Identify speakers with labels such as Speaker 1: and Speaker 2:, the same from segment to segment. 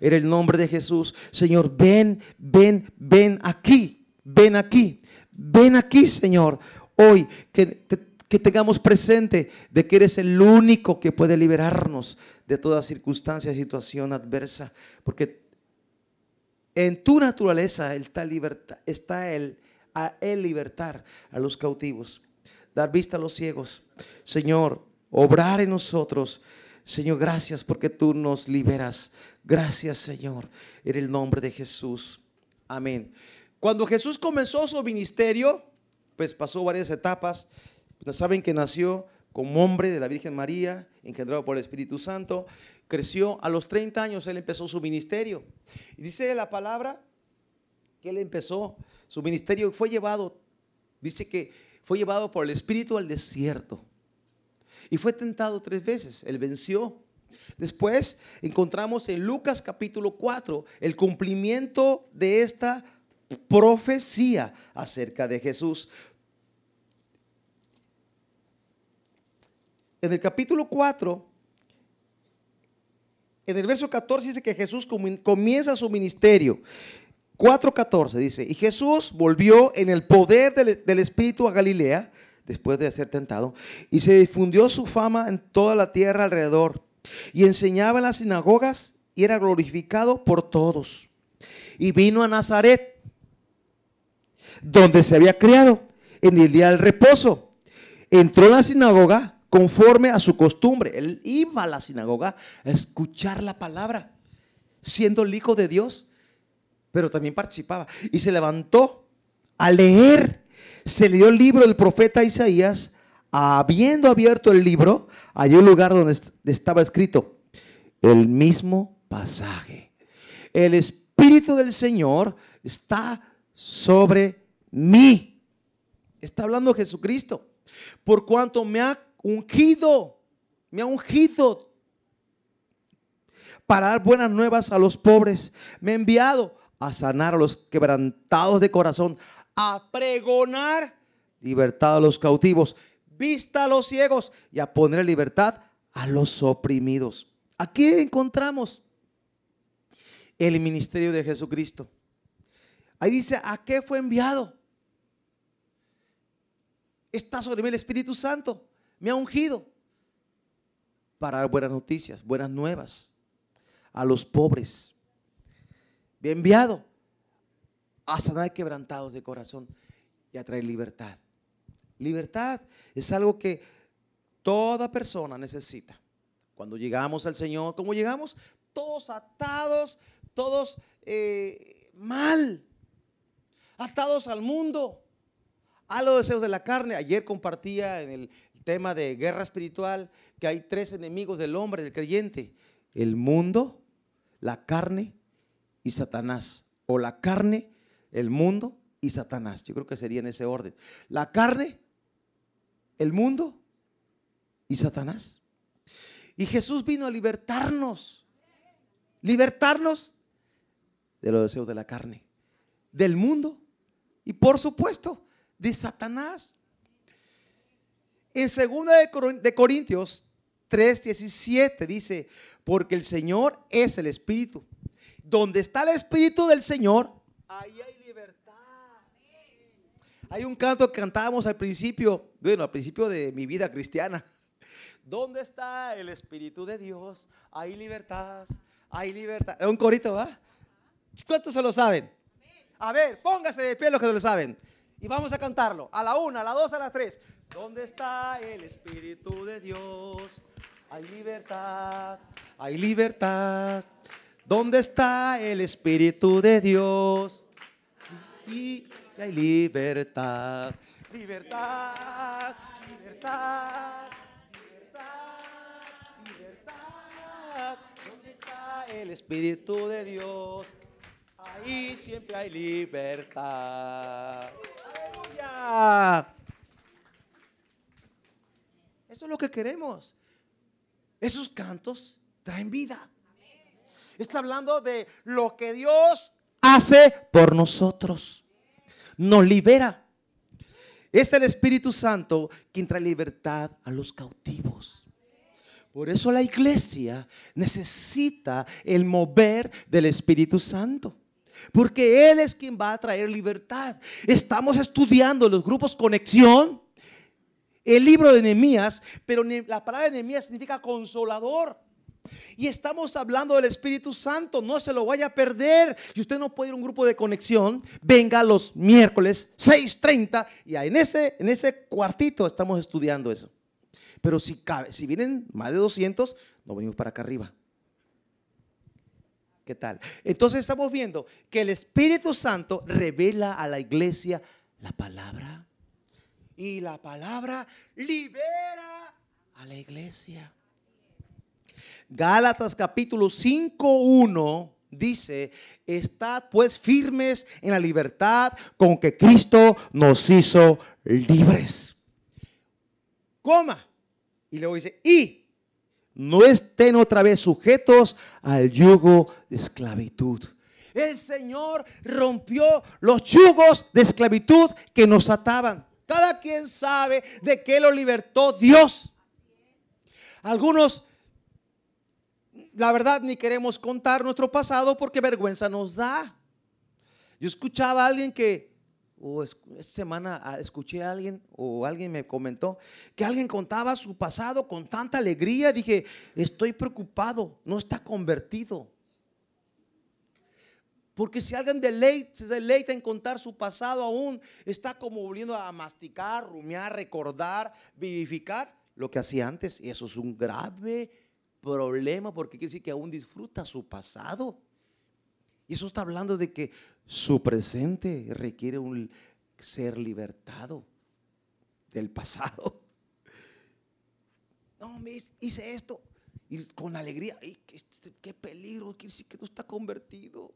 Speaker 1: en el nombre de Jesús. Señor, ven, ven, ven aquí, ven aquí, ven aquí, Señor. Hoy que, que tengamos presente de que eres el único que puede liberarnos de toda circunstancia, situación adversa, porque en tu naturaleza está, libertad, está el, a el libertar a los cautivos, dar vista a los ciegos. Señor, obrar en nosotros. Señor, gracias porque tú nos liberas. Gracias, Señor, en el nombre de Jesús. Amén. Cuando Jesús comenzó su ministerio, pues pasó varias etapas. Saben que nació como hombre de la Virgen María, engendrado por el Espíritu Santo. Creció a los 30 años, él empezó su ministerio. Y dice la palabra que él empezó su ministerio, fue llevado, dice que fue llevado por el Espíritu al desierto. Y fue tentado tres veces, él venció. Después encontramos en Lucas capítulo 4 el cumplimiento de esta profecía acerca de Jesús. En el capítulo 4, en el verso 14 dice que Jesús comienza su ministerio. 4.14 dice, y Jesús volvió en el poder del, Espíritu a Galilea, después de ser tentado, y se difundió su fama en toda la tierra alrededor, y enseñaba en las sinagogas y era glorificado por todos. Y vino a Nazaret, donde se había criado, en el día del reposo. Entró en la sinagoga conforme a su costumbre. Él iba a la sinagoga a escuchar la palabra, siendo el hijo de Dios, pero también participaba. Y se levantó a leer. Se leyó el libro del profeta Isaías. Habiendo abierto el libro, hay un lugar donde estaba escrito el mismo pasaje. El Espíritu del Señor está sobre mí. Está hablando Jesucristo. Por cuanto me ha ungido, me ha ungido para dar buenas nuevas a los pobres. Me ha enviado a sanar a los quebrantados de corazón, a pregonar libertad a los cautivos, vista a los ciegos y a poner libertad a los oprimidos. Aquí encontramos el ministerio de Jesucristo. Ahí dice, ¿a qué fue enviado? Está sobre mí el Espíritu Santo me ha ungido para dar buenas noticias, buenas nuevas a los pobres. Me ha enviado a sanar quebrantados de corazón y a traer libertad. Libertad es algo que toda persona necesita. Cuando llegamos al Señor, ¿cómo llegamos? Todos atados, todos eh, mal, atados al mundo, a los deseos de la carne. Ayer compartía en el, tema de guerra espiritual, que hay tres enemigos del hombre, del creyente. El mundo, la carne y Satanás. O la carne, el mundo y Satanás. Yo creo que sería en ese orden. La carne, el mundo y Satanás. Y Jesús vino a libertarnos. Libertarnos de los deseos de la carne, del mundo y por supuesto de Satanás. En 2 de Corintios 3:17 dice, porque el Señor es el Espíritu. Donde está el Espíritu del Señor, ahí hay. Hay un canto que cantábamos al principio, bueno, al principio de mi vida cristiana. ¿Dónde está el Espíritu de Dios? Hay libertad, hay libertad. Es un corito, ¿va? ¿Cuántos se lo saben? A ver, póngase de pie los que lo saben. Y vamos a cantarlo. A la una, a la dos, a las tres. ¿Dónde está el Espíritu de Dios? Hay libertad, hay libertad. ¿Dónde está el Espíritu de Dios? Y hay libertad, libertad, libertad, libertad, libertad. ¿Dónde está el Espíritu de Dios? Ahí siempre hay libertad. ¡Aleluya! Eso es lo que queremos. Esos cantos traen vida. Está hablando de lo que Dios hace por nosotros. Nos libera. Es el Espíritu Santo quien trae libertad a los cautivos. Por eso la iglesia necesita el mover del Espíritu Santo. Porque Él es quien va a traer libertad. Estamos estudiando los grupos conexión, el libro de Nehemías, pero la palabra Nehemías significa consolador. Y estamos hablando del Espíritu Santo, no se lo vaya a perder. Y usted no puede ir a un grupo de conexión, venga los miércoles 6:30 y en ese, en ese cuartito estamos estudiando eso. Pero si, cabe, si vienen más de 200, no venimos para acá arriba. ¿Qué tal? Entonces estamos viendo que el Espíritu Santo revela a la iglesia la palabra. Y la palabra libera a la iglesia. Gálatas capítulo 5.1 dice, estad pues firmes en la libertad con que Cristo nos hizo libres. Coma. Y luego dice, y no estén otra vez sujetos al yugo de esclavitud. El Señor rompió los yugos de esclavitud que nos ataban. Cada quien sabe de qué lo libertó Dios. Algunos, la verdad, ni queremos contar nuestro pasado porque vergüenza nos da. Yo escuchaba a alguien que o esta semana ah, escuché a alguien o alguien me comentó que alguien contaba su pasado con tanta alegría. Dije, estoy preocupado, no está convertido. Porque si alguien deleita, se deleita en contar su pasado aún, está como volviendo a masticar, rumiar, recordar, vivificar lo que hacía antes. Y eso es un grave problema porque quiere decir que aún disfruta su pasado. Y eso está hablando de que su presente requiere un ser libertado del pasado. No, me hice esto y con alegría. Ay, qué, qué peligro, quiere decir que no está convertido.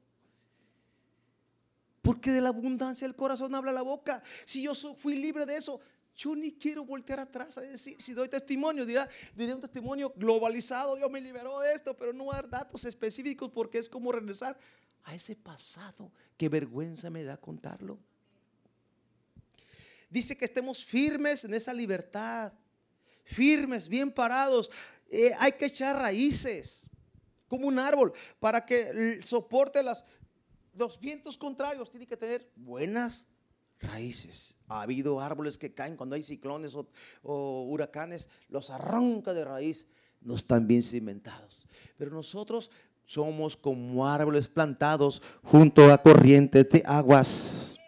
Speaker 1: Porque de la abundancia del corazón habla la boca. Si yo fui libre de eso, yo ni quiero voltear atrás a decir, si doy testimonio, dirá, diré un testimonio globalizado, Dios me liberó de esto, pero no dar datos específicos porque es como regresar a ese pasado. Qué vergüenza me da contarlo. Dice que estemos firmes en esa libertad, firmes, bien parados. Eh, hay que echar raíces, como un árbol, para que soporte los vientos contrarios. Tiene que tener buenas raíces. Ha habido árboles que caen cuando hay ciclones o, o huracanes, los arranca de raíz, no están bien cimentados. Pero nosotros somos como árboles plantados junto a corrientes de aguas.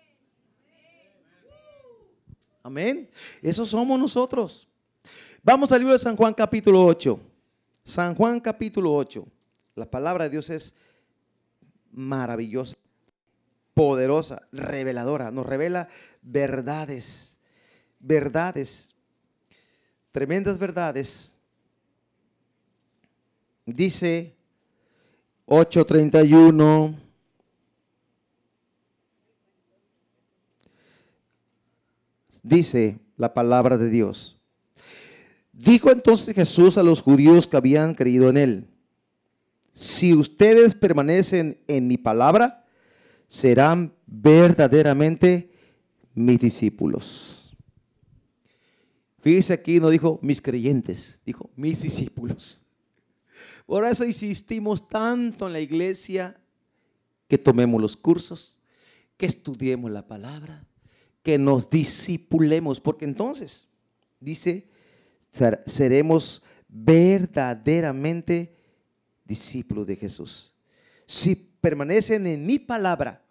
Speaker 1: Amén. Eso somos nosotros. Vamos al libro de San Juan capítulo 8. San Juan capítulo 8. La palabra de Dios es maravillosa, poderosa, reveladora. Nos revela verdades, verdades, tremendas verdades. Dice 8:31. Dice la palabra de Dios. Dijo entonces Jesús a los judíos que habían creído en él, si ustedes permanecen en mi palabra, serán verdaderamente mis discípulos. Fíjese aquí, no dijo mis creyentes, dijo mis discípulos. Por eso insistimos tanto en la iglesia que tomemos los cursos, que estudiemos la palabra, que nos disipulemos, porque entonces, dice, seremos verdaderamente discípulos de Jesús. Si permanecen en mi palabra,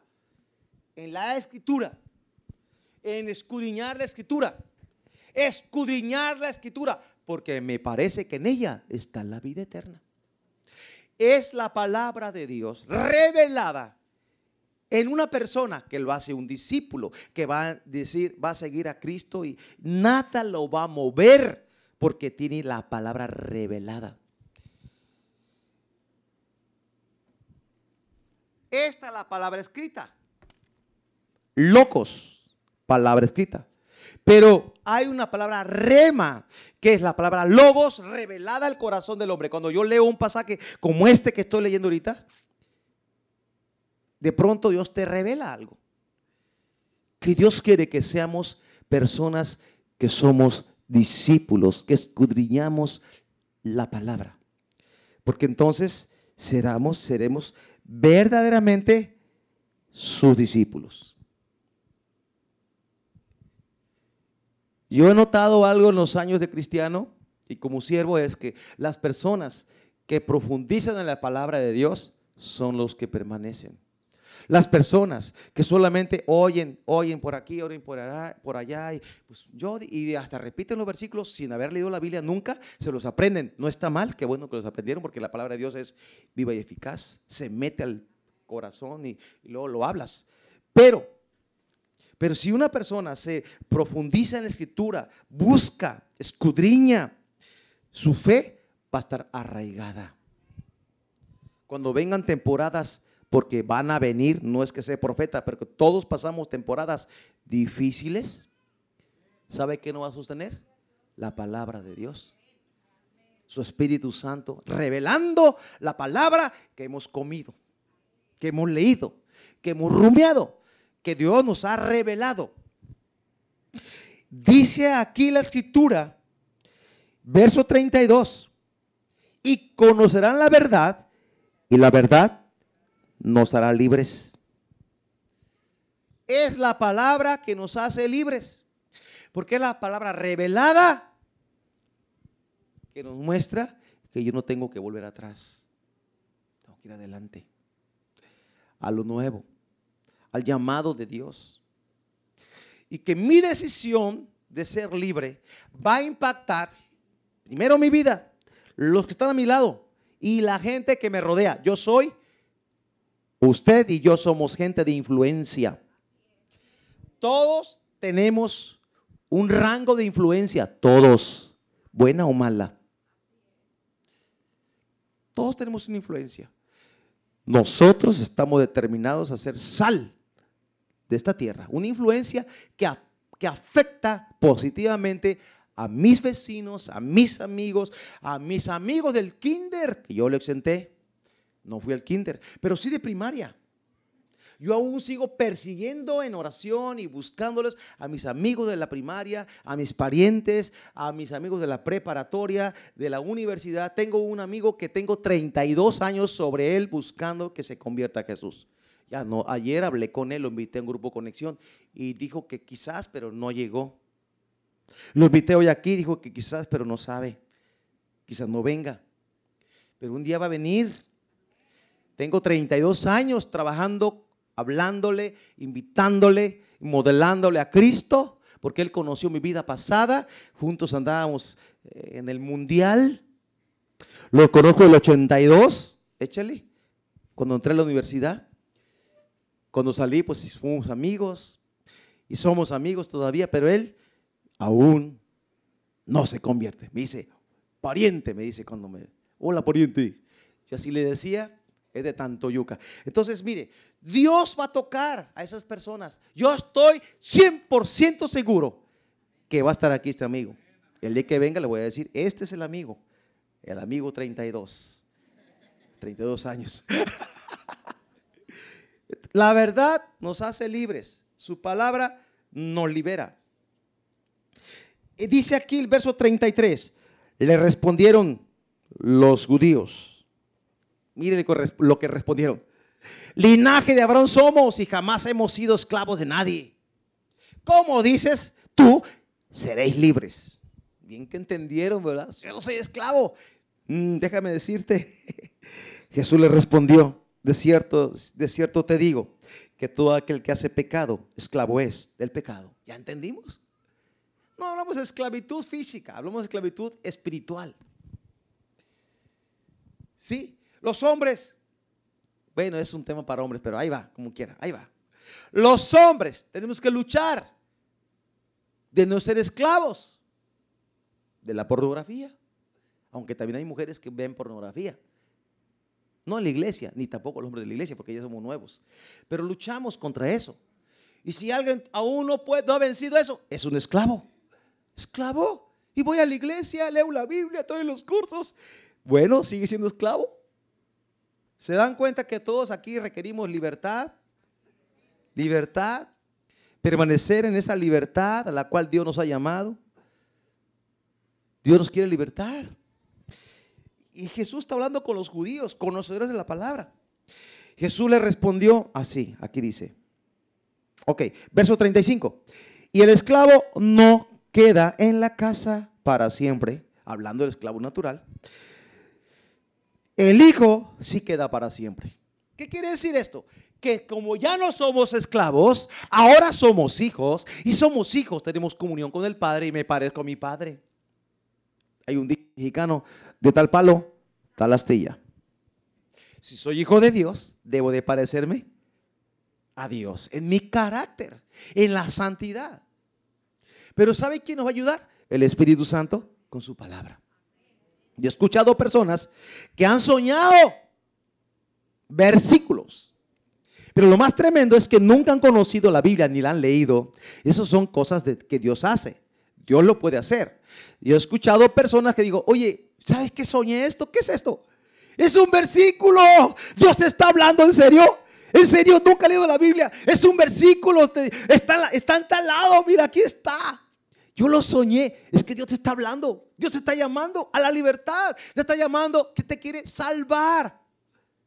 Speaker 1: en la escritura, en escudriñar la escritura, escudriñar la escritura, porque me parece que en ella está la vida eterna es la palabra de Dios revelada en una persona que lo hace un discípulo, que va a decir, va a seguir a Cristo y nada lo va a mover porque tiene la palabra revelada. Esta es la palabra escrita. Locos, palabra escrita. Pero hay una palabra rema, que es la palabra logos revelada al corazón del hombre. Cuando yo leo un pasaje como este que estoy leyendo ahorita, de pronto Dios te revela algo. Que Dios quiere que seamos personas que somos discípulos, que escudriñamos la palabra. Porque entonces seremos, seremos verdaderamente sus discípulos. Yo he notado algo en los años de cristiano y como siervo es que las personas que profundizan en la palabra de Dios son los que permanecen. Las personas que solamente oyen, oyen por aquí, oyen por allá, y, pues yo, y hasta repiten los versículos sin haber leído la Biblia nunca, se los aprenden. No está mal, qué bueno que los aprendieron porque la palabra de Dios es viva y eficaz, se mete al corazón y, y luego lo hablas. Pero pero si una persona se profundiza en la escritura, busca, escudriña, su fe va a estar arraigada. Cuando vengan temporadas, porque van a venir, no es que sea profeta, pero todos pasamos temporadas difíciles, ¿sabe qué no va a sostener? La palabra de Dios. Su Espíritu Santo, revelando la palabra que hemos comido, que hemos leído, que hemos rumiado que Dios nos ha revelado. Dice aquí la escritura, verso 32, y conocerán la verdad y la verdad nos hará libres. Es la palabra que nos hace libres, porque es la palabra revelada que nos muestra que yo no tengo que volver atrás, tengo que ir adelante a lo nuevo al llamado de Dios. Y que mi decisión de ser libre va a impactar primero mi vida, los que están a mi lado y la gente que me rodea. Yo soy, usted y yo somos gente de influencia. Todos tenemos un rango de influencia, todos, buena o mala. Todos tenemos una influencia. Nosotros estamos determinados a ser sal de esta tierra, una influencia que, que afecta positivamente a mis vecinos, a mis amigos, a mis amigos del kinder, que yo le exenté, no fui al kinder, pero sí de primaria. Yo aún sigo persiguiendo en oración y buscándoles a mis amigos de la primaria, a mis parientes, a mis amigos de la preparatoria, de la universidad. Tengo un amigo que tengo 32 años sobre él buscando que se convierta a Jesús. Ya no, ayer hablé con él, lo invité a un grupo conexión y dijo que quizás, pero no llegó. Lo invité hoy aquí, dijo que quizás, pero no sabe. Quizás no venga. Pero un día va a venir. Tengo 32 años trabajando, hablándole, invitándole, modelándole a Cristo, porque él conoció mi vida pasada. Juntos andábamos eh, en el mundial. Lo conozco el 82, échale, cuando entré a la universidad. Cuando salí, pues fuimos amigos y somos amigos todavía, pero él aún no se convierte. Me dice, pariente, me dice cuando me, hola pariente. Yo así le decía, es de tanto yuca. Entonces, mire, Dios va a tocar a esas personas. Yo estoy 100% seguro que va a estar aquí este amigo. El día que venga le voy a decir, este es el amigo, el amigo 32, 32 años. La verdad nos hace libres. Su palabra nos libera. Dice aquí el verso 33. Le respondieron los judíos. Mire lo que respondieron. Linaje de Abraham somos y jamás hemos sido esclavos de nadie. ¿Cómo dices tú? Seréis libres. Bien que entendieron, ¿verdad? Yo no soy esclavo. Mm, déjame decirte. Jesús le respondió de cierto, de cierto te digo que todo aquel que hace pecado, esclavo es del pecado. ¿Ya entendimos? No hablamos de esclavitud física, hablamos de esclavitud espiritual. Sí, los hombres, bueno, es un tema para hombres, pero ahí va, como quiera, ahí va. Los hombres tenemos que luchar de no ser esclavos de la pornografía, aunque también hay mujeres que ven pornografía. No en la iglesia, ni tampoco los hombres de la iglesia, porque ya somos nuevos. Pero luchamos contra eso. Y si alguien aún no, puede, no ha vencido eso, es un esclavo. Esclavo. Y voy a la iglesia, leo la Biblia, todos los cursos. Bueno, sigue siendo esclavo. ¿Se dan cuenta que todos aquí requerimos libertad? Libertad. Permanecer en esa libertad a la cual Dios nos ha llamado. Dios nos quiere libertar. Y Jesús está hablando con los judíos, conocedores de la palabra. Jesús le respondió así, aquí dice. Ok, verso 35. Y el esclavo no queda en la casa para siempre, hablando del esclavo natural. El hijo sí queda para siempre. ¿Qué quiere decir esto? Que como ya no somos esclavos, ahora somos hijos y somos hijos, tenemos comunión con el Padre y me parezco a mi Padre. Hay un mexicano de tal palo, tal astilla. Si soy hijo de Dios, debo de parecerme a Dios en mi carácter, en la santidad. Pero ¿sabe quién nos va a ayudar? El Espíritu Santo con su palabra. Yo he escuchado personas que han soñado versículos. Pero lo más tremendo es que nunca han conocido la Biblia ni la han leído. Esas son cosas que Dios hace. Dios lo puede hacer. Yo he escuchado personas que digo, oye, ¿sabes qué soñé esto? ¿Qué es esto? Es un versículo. Dios te está hablando en serio. En serio, nunca he leído la Biblia. Es un versículo. Está, está en tal lado. Mira, aquí está. Yo lo soñé. Es que Dios te está hablando. Dios te está llamando a la libertad. Te está llamando que te quiere salvar.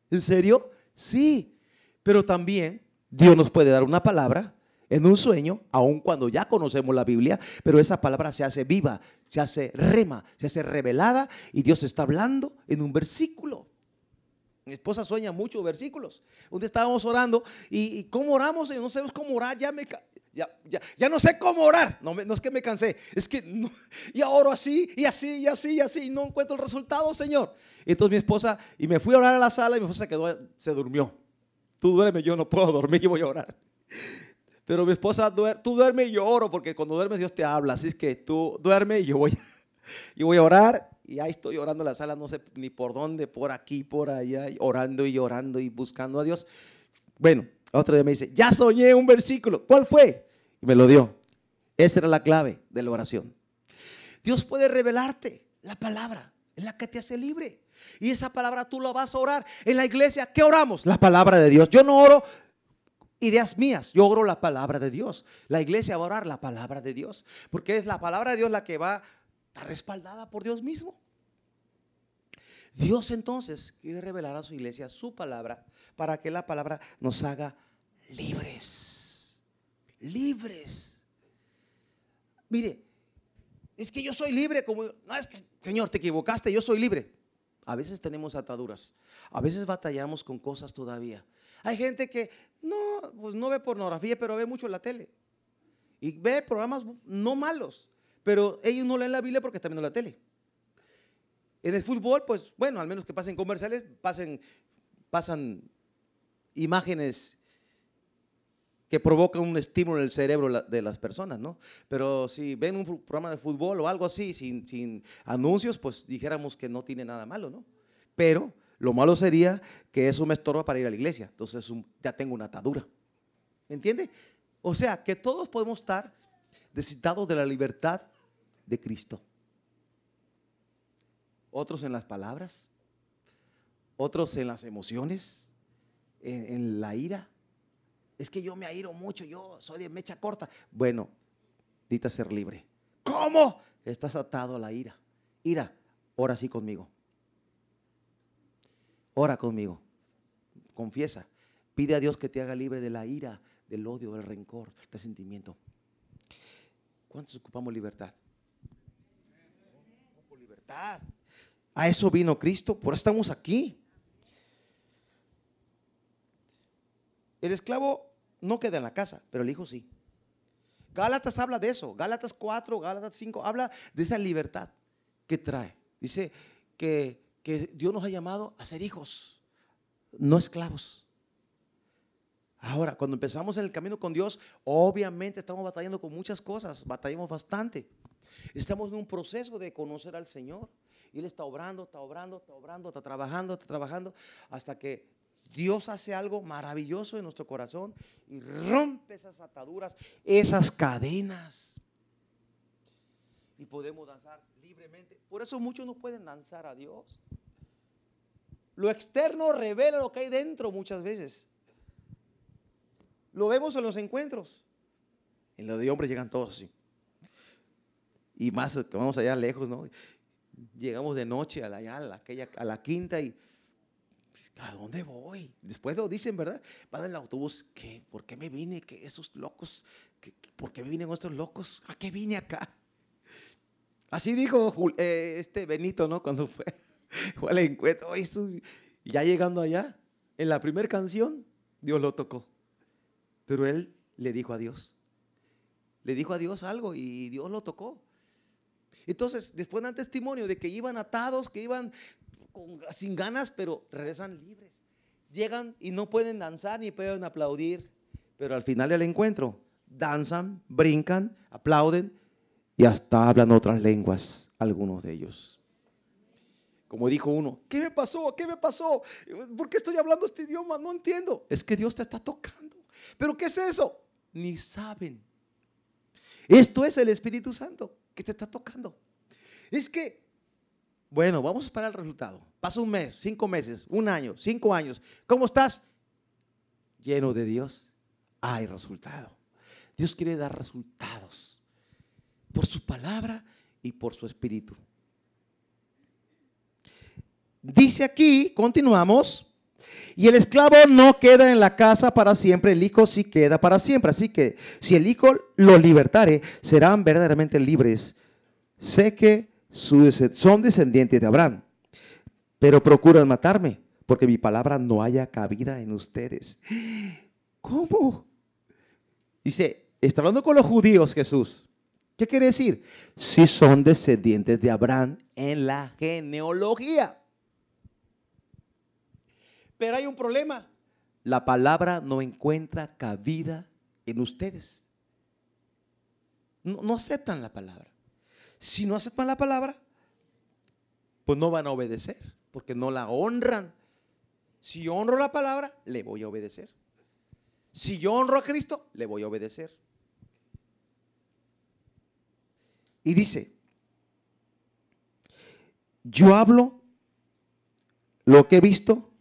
Speaker 1: ¿En serio? Sí. Pero también Dios nos puede dar una palabra en un sueño, aun cuando ya conocemos la Biblia, pero esa palabra se hace viva, se hace rema, se hace revelada y Dios está hablando en un versículo. Mi esposa sueña muchos versículos. Un día estábamos orando y, ¿cómo oramos? Y no sabemos cómo orar. Ya, me, ya, ya, no sé cómo orar. No, no, es que me cansé. Es que ya oro así y así y así y así y no encuentro el resultado, Señor. Y entonces mi esposa, y me fui a orar a la sala y mi esposa quedó, se durmió. Tú duerme, yo no puedo dormir y voy a orar. Pero mi esposa, tú duerme y yo oro, porque cuando duermes Dios te habla. Así es que tú duerme y yo voy, yo voy a orar. Y ahí estoy orando en la sala, no sé ni por dónde, por aquí, por allá, orando y orando y buscando a Dios. Bueno, otro día me dice, ya soñé un versículo. ¿Cuál fue? Y me lo dio. Esa era la clave de la oración. Dios puede revelarte la palabra, es la que te hace libre. Y esa palabra tú la vas a orar en la iglesia. ¿Qué oramos? La palabra de Dios. Yo no oro ideas mías. Yo oro la palabra de Dios. La iglesia va a orar la palabra de Dios. Porque es la palabra de Dios la que va a estar respaldada por Dios mismo. Dios entonces quiere revelar a su iglesia su palabra para que la palabra nos haga libres. Libres. Mire, es que yo soy libre como... No, es que, Señor, te equivocaste, yo soy libre. A veces tenemos ataduras. A veces batallamos con cosas todavía. Hay gente que no, pues no ve pornografía, pero ve mucho la tele. Y ve programas no malos, pero ellos no leen la Biblia porque están viendo la tele. En el fútbol, pues bueno, al menos que pasen comerciales, pasen, pasan imágenes que provocan un estímulo en el cerebro de las personas, ¿no? Pero si ven un programa de fútbol o algo así, sin, sin anuncios, pues dijéramos que no tiene nada malo, ¿no? Pero lo malo sería que eso me estorba para ir a la iglesia. Entonces ya tengo una atadura. ¿Me entiende? O sea, que todos podemos estar necesitados de la libertad de Cristo. Otros en las palabras, otros en las emociones, en, la ira. Es que yo me airo mucho, yo soy de mecha corta. Bueno, necesitas ser libre. ¿Cómo? Estás atado a la ira. Ira, ora así conmigo. Ora conmigo. Confiesa. Pide a Dios que te haga libre de la ira, del odio, del rencor, del resentimiento. ¿Cuántos ocupamos libertad? Libertad. A eso vino Cristo, por eso estamos aquí. El esclavo no queda en la casa, pero el hijo sí. Gálatas habla de eso. Gálatas 4, Gálatas 5, habla de esa libertad que trae. Dice que que Dios nos ha llamado a ser hijos, no esclavos. Ahora, cuando empezamos en el camino con Dios, obviamente estamos batallando con muchas cosas, batallamos bastante. Estamos en un proceso de conocer al Señor. Y Él está obrando, está obrando, está obrando, está trabajando, está trabajando, hasta que Dios hace algo maravilloso en nuestro corazón y rompe esas ataduras, esas cadenas. Y podemos danzar libremente. Por eso muchos no pueden danzar a Dios. Lo externo revela lo que hay dentro muchas veces. Lo vemos en los encuentros. En lo de hombres llegan todos así. Y más que vamos allá lejos, ¿no? Llegamos de noche a la, a la, aquella, a la quinta y ¿a dónde voy? Después lo dicen, ¿verdad? Van en el autobús, ¿qué? ¿Por qué me vine? ¿Qué esos locos? ¿Qué, ¿Por qué vienen estos locos? ¿A qué vine acá? Así dijo eh, este Benito, ¿no? Cuando fue, fue al encuentro. Y ya llegando allá, en la primera canción, Dios lo tocó. Pero él le dijo a Dios. Le dijo a Dios algo y Dios lo tocó. Entonces, después dan testimonio de que iban atados, que iban sin ganas, pero regresan libres. Llegan y no pueden danzar ni pueden aplaudir, pero al final del encuentro danzan, brincan, aplauden y hasta hablan otras lenguas, algunos de ellos. Como dijo uno, ¿qué me pasó? ¿Qué me pasó? ¿Por qué estoy hablando este idioma? No entiendo. Es que Dios te está tocando. ¿Pero qué es eso? Ni saben. Esto es el Espíritu Santo que te está tocando. Es que, bueno, vamos a esperar el resultado. Pasa un mes, cinco meses, un año, cinco años. ¿Cómo estás? Lleno de Dios. Hay resultado. Dios quiere dar resultados por su palabra y por su espíritu. Dice aquí, continuamos, y el esclavo no queda en la casa para siempre, el hijo sí queda para siempre. Así que si el hijo lo libertare, serán verdaderamente libres. Sé que son descendientes de Abraham, pero procuran matarme, porque mi palabra no haya cabida en ustedes. ¿Cómo? Dice, está hablando con los judíos Jesús. ¿Qué quiere decir? Si son descendientes de Abraham en la genealogía. Pero hay un problema. La palabra no encuentra cabida en ustedes. No, aceptan la palabra. Si no aceptan la palabra, pues no van a obedecer, porque no la honran. Si yo honro la palabra, le voy a obedecer. Si yo honro a Cristo, le voy a obedecer. Y dice, yo hablo lo que he visto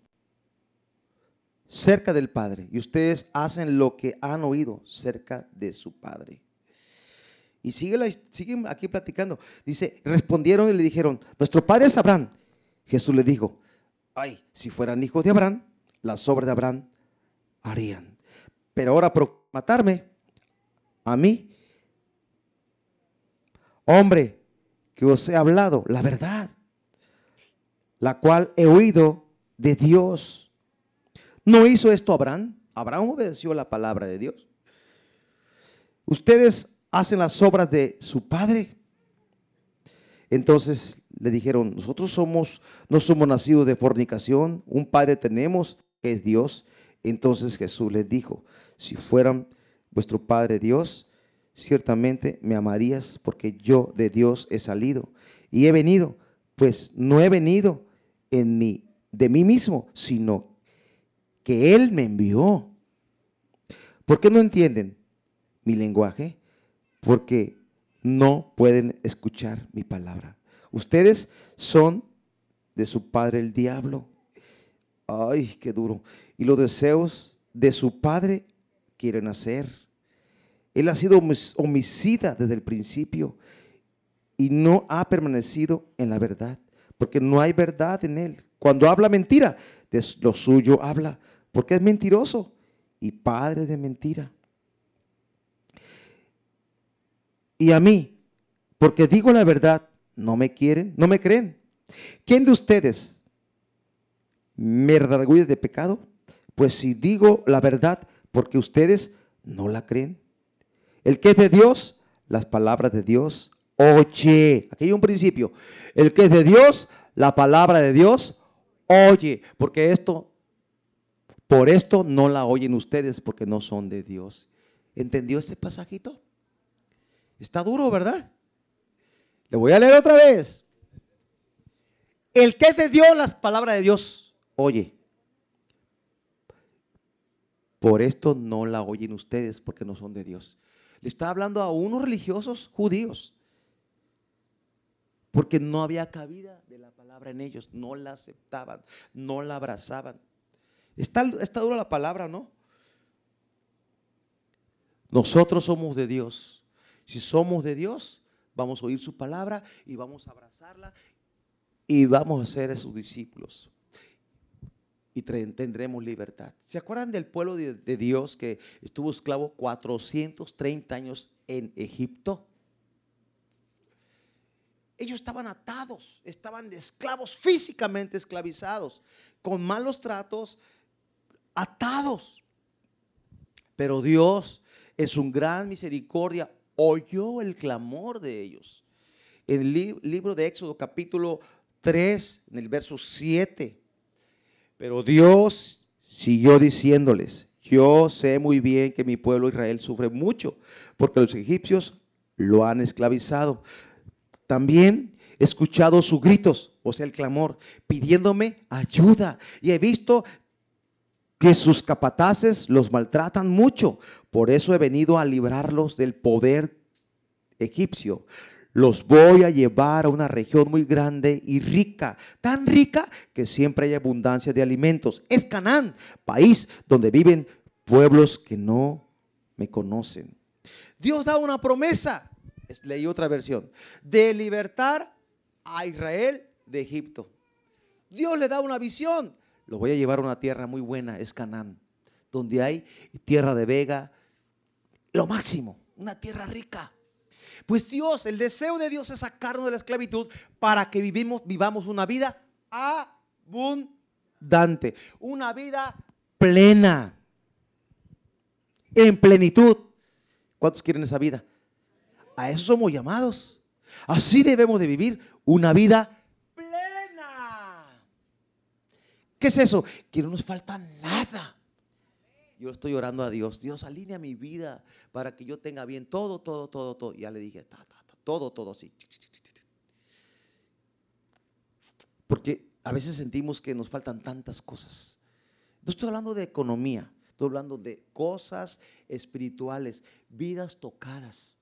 Speaker 1: cerca del Padre y ustedes hacen lo que han oído cerca de su Padre. Y sigue, aquí platicando. Dice, respondieron y le dijeron, nuestro padre es Abraham. Jesús le dijo, ay, si fueran hijos de Abraham, las obras de Abraham harían. Pero ahora por matarme, a mí, hombre, que os he hablado la verdad, la cual he oído de Dios. ¿No hizo esto Abraham? Abraham obedeció la palabra de Dios. Ustedes hacen las obras de su padre. Entonces le dijeron, nosotros somos, no somos nacidos de fornicación, un padre tenemos que es Dios. Entonces Jesús les dijo, si fueran vuestro Padre Dios, ciertamente me amarías porque yo de Dios he salido y he venido, pues no he venido en mí, de mí mismo, sino que Él me envió. ¿Por qué no entienden mi lenguaje? Porque no pueden escuchar mi palabra. Ustedes son de su padre el diablo. Ay, qué duro. Y los deseos de su padre quieren hacer. Él ha sido homicida desde el principio y no ha permanecido en la verdad, porque no hay verdad en él. Cuando habla mentira, de lo suyo habla, porque es mentiroso y padre de mentira. Y a mí, porque digo la verdad, no me quieren, no me creen. ¿Quién de ustedes me redarguye de pecado? Pues si digo la verdad, porque ustedes no la creen. El que es de Dios, las palabras de Dios, oye. Aquí hay un principio. El que es de Dios, la palabra de Dios, oye. Porque esto por esto no la oyen ustedes porque no son de Dios. ¿Entendió ese pasajito? Está duro, ¿verdad? Le voy a leer otra vez. El que es de Dios, las palabras de Dios, oye. Por esto no la oyen ustedes porque no son de Dios. Le está hablando a unos religiosos judíos. Porque no había cabida de la palabra en ellos. No la aceptaban, no la abrazaban. Está, dura la palabra, ¿no? Nosotros somos de Dios. Si somos de Dios, vamos a oír su palabra y vamos a abrazarla y vamos a ser sus discípulos y tendremos libertad. ¿Se acuerdan del pueblo de, Dios que estuvo esclavo 430 años en Egipto? Ellos estaban atados, estaban esclavos, físicamente esclavizados, con malos tratos, atados. Pero Dios es un gran misericordia, oyó el clamor de ellos. En el libro de Éxodo capítulo 3, en el verso 7, pero Dios siguió diciéndoles, yo sé muy bien que mi pueblo Israel sufre mucho porque los egipcios lo han esclavizado. También he escuchado sus gritos, o sea, el clamor, pidiéndome ayuda. Y he visto que sus capataces los maltratan mucho. Por eso he venido a librarlos del poder egipcio los voy a llevar a una región muy grande y rica, tan rica que siempre hay abundancia de alimentos. Es Canaán, país donde viven pueblos que no me conocen. Dios da una promesa, leí otra versión, de libertar a Israel de Egipto. Dios le da una visión. Los voy a llevar a una tierra muy buena, es Canaán, donde hay tierra de vega, lo máximo, una tierra rica. Pues Dios, el deseo de Dios es sacarnos de la esclavitud para que vivimos, vivamos una vida abundante, una vida plena, en plenitud. ¿Cuántos quieren esa vida? A eso somos llamados. Así debemos de vivir una vida plena. ¿Qué es eso? Que no nos falta nada. Yo estoy orando a Dios. Dios, alinea mi vida para que yo tenga bien todo, todo, todo, todo. Ya le dije, todo, todo así. Porque a veces sentimos que nos faltan tantas cosas. No estoy hablando de economía, estoy hablando de cosas espirituales, vidas tocadas.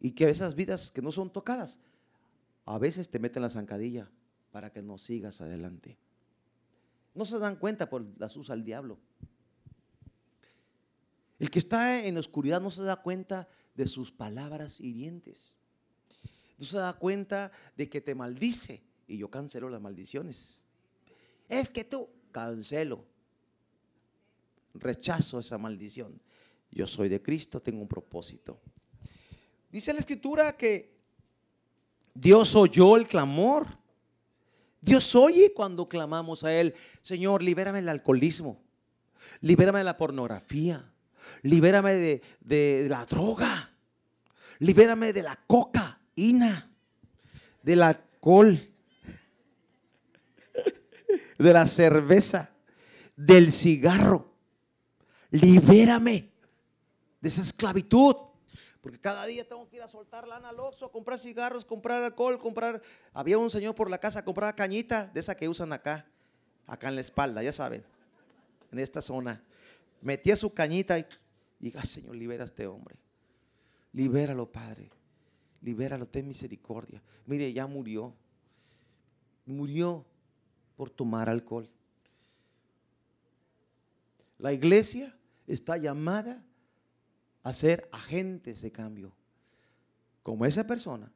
Speaker 1: Y que esas vidas que no son tocadas, a veces te meten la zancadilla para que no sigas adelante. No se dan cuenta por las usa el diablo. El que está en la oscuridad no se da cuenta de sus palabras hirientes. No se da cuenta de que te maldice. Y yo cancelo las maldiciones. Es que tú, cancelo. Rechazo esa maldición. Yo soy de Cristo, tengo un propósito. Dice la escritura que Dios oyó el clamor. Dios oye cuando clamamos a Él, Señor, libérame del alcoholismo, libérame de la pornografía, libérame de, la droga, libérame de la cocaína, del alcohol, de la cerveza, del cigarro. Libérame de esa esclavitud. Porque cada día tengo que ir a soltar lana al oxo, a comprar cigarros, comprar alcohol, comprar. Había un señor por la casa, comprar cañita de esa que usan acá, acá en la espalda, ya saben, en esta zona. Metía su cañita y Diga, Señor, libera a este hombre. Libéralo, Padre. Libéralo, ten misericordia. Mire, ya murió. Murió por tomar alcohol. La iglesia está llamada a ser agentes de cambio. Como esa persona,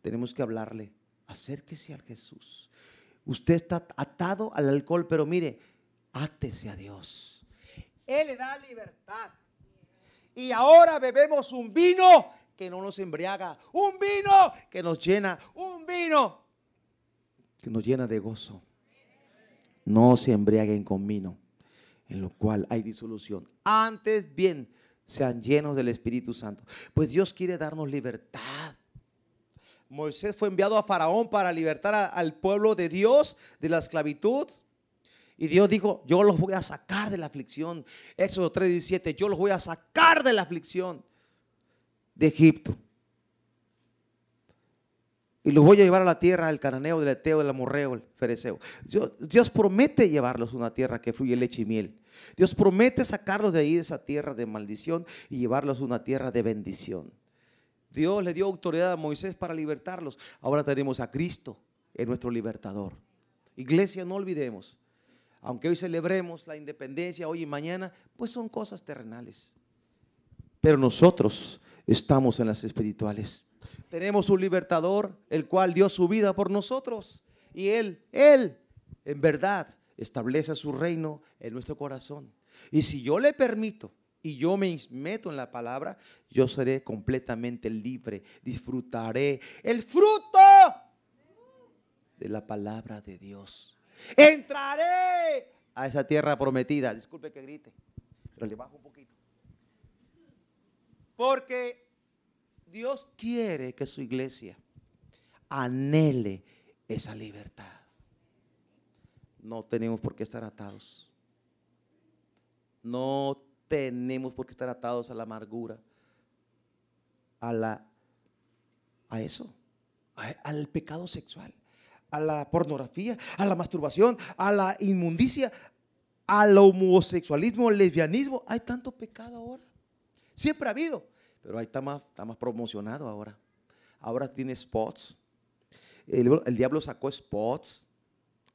Speaker 1: tenemos que hablarle, acérquese a Jesús. Usted está atado al alcohol, pero mire, átese a Dios. Él le da libertad y ahora bebemos un vino que no nos embriaga, un vino que nos llena, un vino que nos llena de gozo. No se embriaguen con vino, en lo cual hay disolución. Antes bien, sean llenos del Espíritu Santo. Pues Dios quiere darnos libertad. Moisés fue enviado a Faraón para libertar al pueblo de Dios de la esclavitud. Y Dios dijo, yo los voy a sacar de la aflicción. Éxodo 3:17, yo los voy a sacar de la aflicción de Egipto. Y los voy a llevar a la tierra del cananeo, del eteo, del amorreo, del fereceo. Dios, Dios, promete llevarlos a una tierra que fluye leche y miel. Dios promete sacarlos de ahí, de esa tierra de maldición, y llevarlos a una tierra de bendición. Dios le dio autoridad a Moisés para libertarlos. Ahora tenemos a Cristo en nuestro libertador. Iglesia, no olvidemos aunque hoy celebremos la independencia, hoy y mañana, pues son cosas terrenales. Pero nosotros estamos en las espirituales. Tenemos un libertador, el cual dio su vida por nosotros. Y Él, Él, en verdad, establece su reino en nuestro corazón. Y si yo le permito y yo me meto en la palabra, yo seré completamente libre. Disfrutaré el fruto de la palabra de Dios. Entraré a esa tierra prometida. Disculpe que grite, pero le bajo un poquito. Porque Dios quiere que su iglesia anhele esa libertad. No tenemos por qué estar atados. No tenemos por qué estar atados a la amargura, a la a eso, al pecado sexual, a la pornografía, a la masturbación, a la inmundicia, al homosexualismo, al lesbianismo. Hay tanto pecado ahora. Siempre ha habido, pero ahí está más, está más promocionado ahora. Ahora tiene spots. El, el diablo sacó spots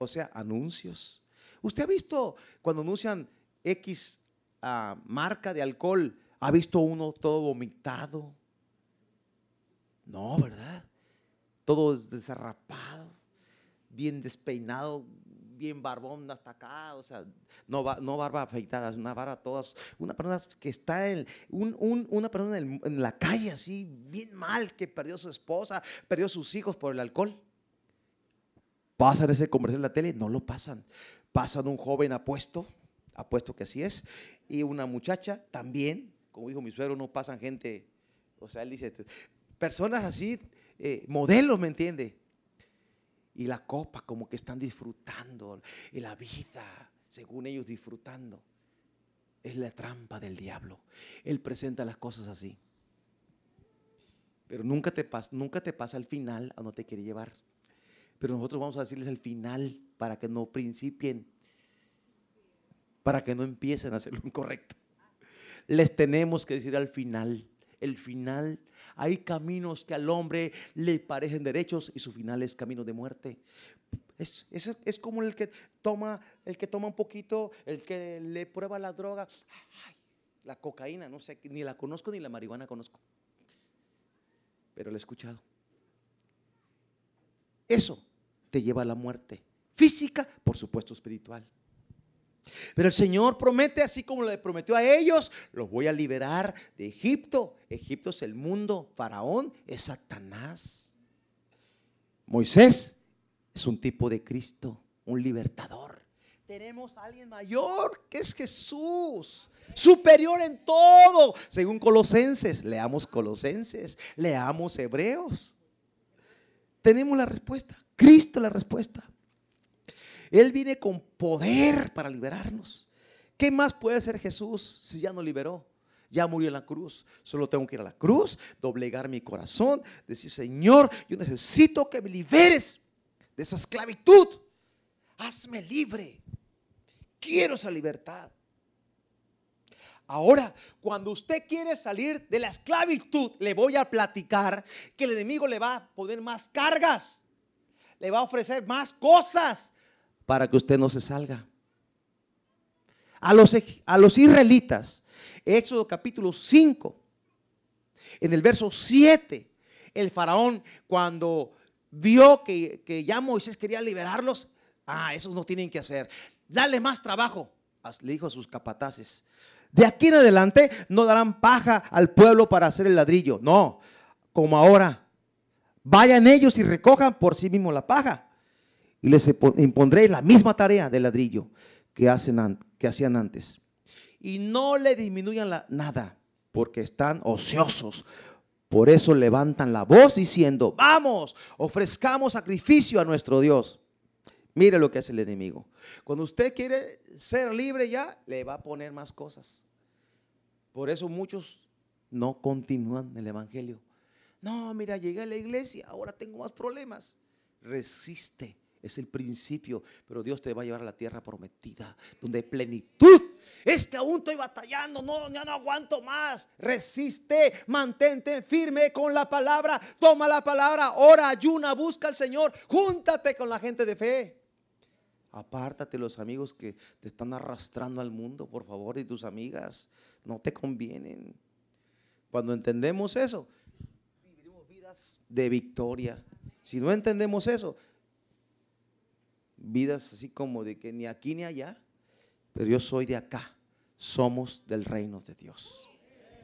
Speaker 1: o sea, anuncios. ¿Usted ha visto cuando anuncian X ah, marca de alcohol? ¿Ha visto uno todo vomitado? No, ¿verdad? Todo desarrapado, bien despeinado, bien barbón hasta acá, o sea, no, no barba afeitada, es una barba todas, una persona que está en, una persona en la calle así, bien mal, que perdió su esposa, perdió sus hijos por el alcohol. ¿Pasan ese comercial en la tele? No lo pasan. Pasan un joven apuesto, apuesto que así es, y una muchacha también, como dijo mi suegro, no pasan gente, o sea, él dice, personas así, eh, modelos, ¿me entiende? Y la copa, como que están disfrutando, y la vida, según ellos disfrutando. Es la trampa del diablo. Él presenta las cosas así. Pero nunca te, pasa, nunca te pasa al final a donde te quiere llevar. Pero nosotros vamos a decirles el final para que no principien, para que no empiecen a hacer lo incorrecto. Les tenemos que decir al final, el final. Hay caminos que al hombre le parecen derechos y su final es camino de muerte. Es, es, como el que toma, el que toma un poquito, el que le prueba la droga. la cocaína, no sé, ni la conozco ni la marihuana conozco. Pero la he escuchado. Eso te lleva a la muerte. Física, por supuesto espiritual. Pero el Señor promete, así como le prometió a ellos, los voy a liberar de Egipto. Egipto es el mundo, Faraón es Satanás. Moisés es un tipo de Cristo, un libertador. Tenemos a alguien mayor que es Jesús, superior en todo, según Colosenses. Leamos Colosenses, leamos Hebreos. Tenemos la respuesta. Cristo la respuesta. Él viene con poder para liberarnos. ¿Qué más puede hacer Jesús si ya no liberó? Ya murió en la cruz. Solo tengo que ir a la cruz, doblegar mi corazón, decir, Señor, yo necesito que me liberes de esa esclavitud. Hazme libre. Quiero esa libertad. Ahora, cuando usted quiere salir de la esclavitud, le voy a platicar que el enemigo le va a poner más cargas le va a ofrecer más cosas para que usted no se salga. A los, a los israelitas, Éxodo capítulo 5, en el verso 7, el faraón cuando vio que, que ya Moisés quería liberarlos, ah, esos no tienen que hacer, dale más trabajo, le dijo a sus capataces. De aquí en adelante no darán paja al pueblo para hacer el ladrillo, no, como ahora Vayan ellos y recojan por sí mismos la paja. Y les impondré la misma tarea de ladrillo que, hacen, que hacían antes. Y no le disminuyan nada, porque están ociosos. Por eso levantan la voz diciendo, vamos, ofrezcamos sacrificio a nuestro Dios. Mire lo que hace el enemigo. Cuando usted quiere ser libre ya, le va a poner más cosas. Por eso muchos no continúan el Evangelio. No, mira, llegué a la iglesia, ahora tengo más problemas. Resiste, es el principio, pero Dios te va a llevar a la tierra prometida, donde hay plenitud. Es que aún estoy batallando, no, ya no aguanto más. Resiste, mantente firme con la palabra, toma la palabra, ora, ayuna, busca al Señor, júntate con la gente de fe. Apártate los amigos que te están arrastrando al mundo, por favor, y tus amigas no te convienen. Cuando entendemos eso, de victoria. Si no entendemos eso, vidas así como de que ni aquí ni allá, pero yo soy de acá. Somos del reino de Dios.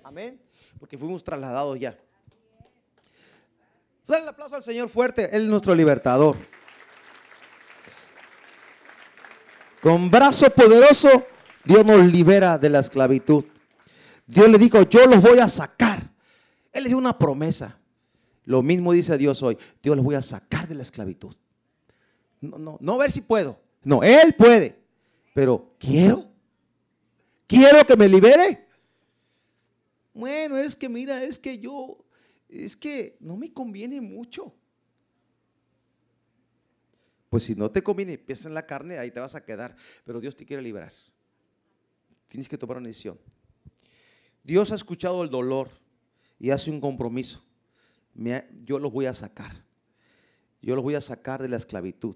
Speaker 1: Amén. Porque fuimos trasladados ya. Dale el aplauso al Señor fuerte. Él es nuestro libertador. Con brazo poderoso, Dios nos libera de la esclavitud. Dios le dijo, yo los voy a sacar. Él le dio una promesa. Lo mismo dice Dios hoy. Dios los voy a sacar de la esclavitud. No, no, no ver si puedo. No, Él puede. Pero quiero. Quiero que me libere. Bueno, es que mira, es que yo, es que no me conviene mucho. Pues si no te conviene, piensa en la carne, ahí te vas a quedar. Pero Dios te quiere liberar. Tienes que tomar una decisión. Dios ha escuchado el dolor y hace un compromiso. Yo los voy a sacar. Yo los voy a sacar de la esclavitud.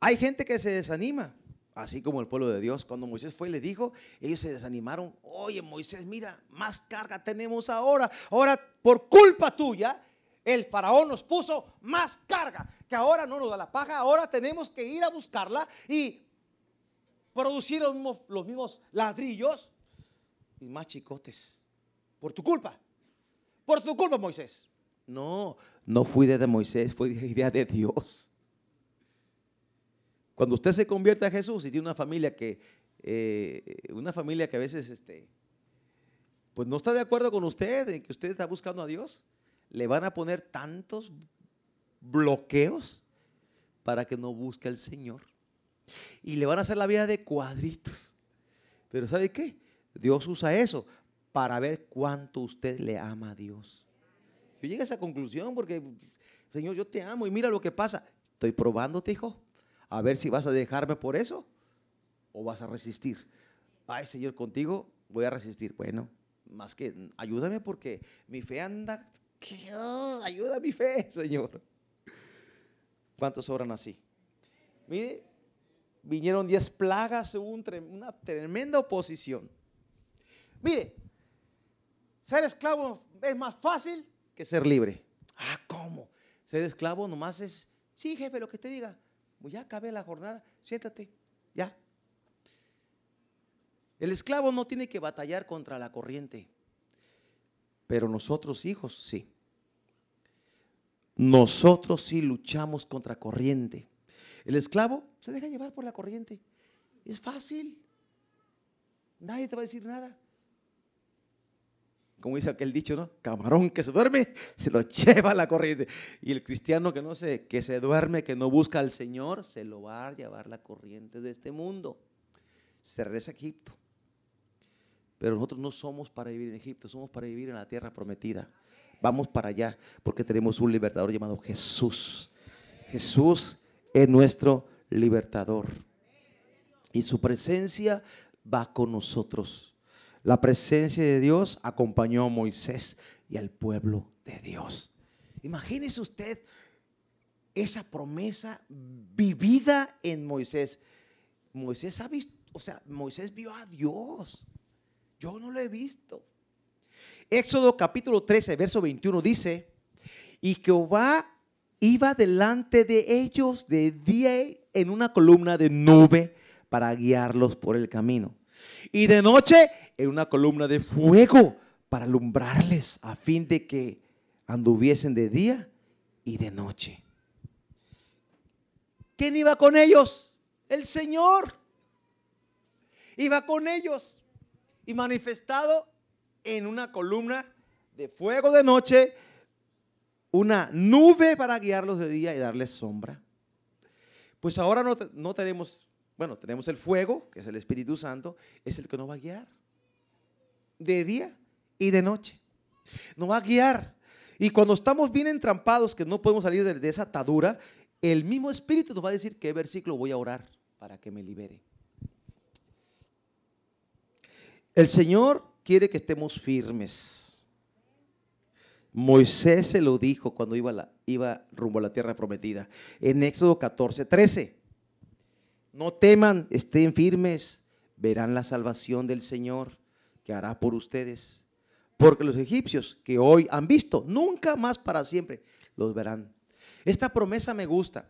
Speaker 1: Hay gente que se desanima, así como el pueblo de Dios. Cuando Moisés fue y le dijo, ellos se desanimaron. Oye, Moisés, mira, más carga tenemos ahora. Ahora, por culpa tuya, el faraón nos puso más carga, que ahora no nos da la paja, ahora tenemos que ir a buscarla y producir los mismos, ladrillos y más chicotes. Por tu culpa. Por tu culpa, Moisés. No, no fui idea de Moisés, fue idea de Dios. Cuando usted se convierte a Jesús y tiene una familia que, eh, una familia que a veces, este, pues no está de acuerdo con usted, en que usted está buscando a Dios, le van a poner tantos bloqueos para que no busque al Señor. Y le van a hacer la vida de cuadritos. Pero ¿sabe qué? Dios usa eso para ver cuánto usted le ama a Dios. Yo llegué a esa conclusión porque, Señor, yo te amo y mira lo que pasa. Estoy probándote, hijo. A ver si vas a dejarme por eso o vas a resistir. Ay, Señor, contigo voy a resistir. Bueno, más que ayúdame porque mi fe anda ayuda a mi fe, Señor. ¿Cuántos oran así? Mire, vinieron diez plagas, hubo una tremenda oposición. Mire, ser esclavo es más fácil que ser libre. Ah, ¿cómo? Ser esclavo nomás es, sí, jefe, lo que te diga. Pues ya acabé la jornada, siéntate, ya. El esclavo no tiene que batallar contra la corriente, pero nosotros hijos sí. Nosotros sí luchamos contra corriente. El esclavo se deja llevar por la corriente. Es fácil. Nadie te va a decir nada. Como dice aquel dicho, ¿no? Camarón que se duerme, se lo lleva la corriente. Y el cristiano que no se, que se duerme, que no busca al Señor, se lo va a llevar la corriente de este mundo. Se regresa a Egipto. Pero nosotros no somos para vivir en Egipto, somos para vivir en la tierra prometida. Vamos para allá porque tenemos un libertador llamado Jesús. Jesús es nuestro libertador. Y su presencia va con nosotros. La presencia de Dios acompañó a Moisés y al pueblo de Dios. Imagínese usted esa promesa vivida en Moisés. Moisés ha visto, o sea, Moisés vio a Dios. Yo no lo he visto. Éxodo capítulo 13, verso 21 dice, y Jehová iba delante de ellos de día en una columna de nube para guiarlos por el camino. Y de noche en una columna de fuego para alumbrarles a fin de que anduviesen de día y de noche. ¿Quién iba con ellos? El Señor. Iba con ellos y manifestado en una columna de fuego de noche, una nube para guiarlos de día y darles sombra. Pues ahora no, no tenemos, bueno, tenemos el fuego, que es el Espíritu Santo, es el que nos va a guiar. De día y de noche. Nos va a guiar. Y cuando estamos bien entrampados, que no podemos salir de, esa atadura, el mismo Espíritu nos va a decir qué versículo voy a orar para que me libere. El Señor quiere que estemos firmes. Moisés se lo dijo cuando iba, iba rumbo a la tierra prometida. En Éxodo 14, 13. No teman, estén firmes, verán la salvación del Señor, que hará por ustedes. Porque los egipcios que hoy han visto, nunca más para siempre los verán. Esta promesa me gusta.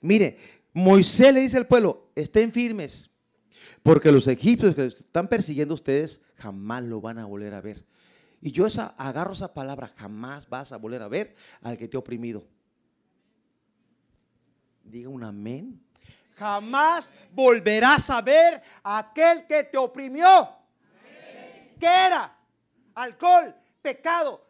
Speaker 1: Mire, Moisés le dice al pueblo, estén firmes, porque los egipcios que están persiguiendo ustedes jamás lo van a volver a ver. Y yo esa, agarro esa palabra, jamás vas a volver a ver al que te ha oprimido. Diga un amén. Jamás volverás a ver a aquel que te oprimió. ¿Qué era? Alcohol, pecado,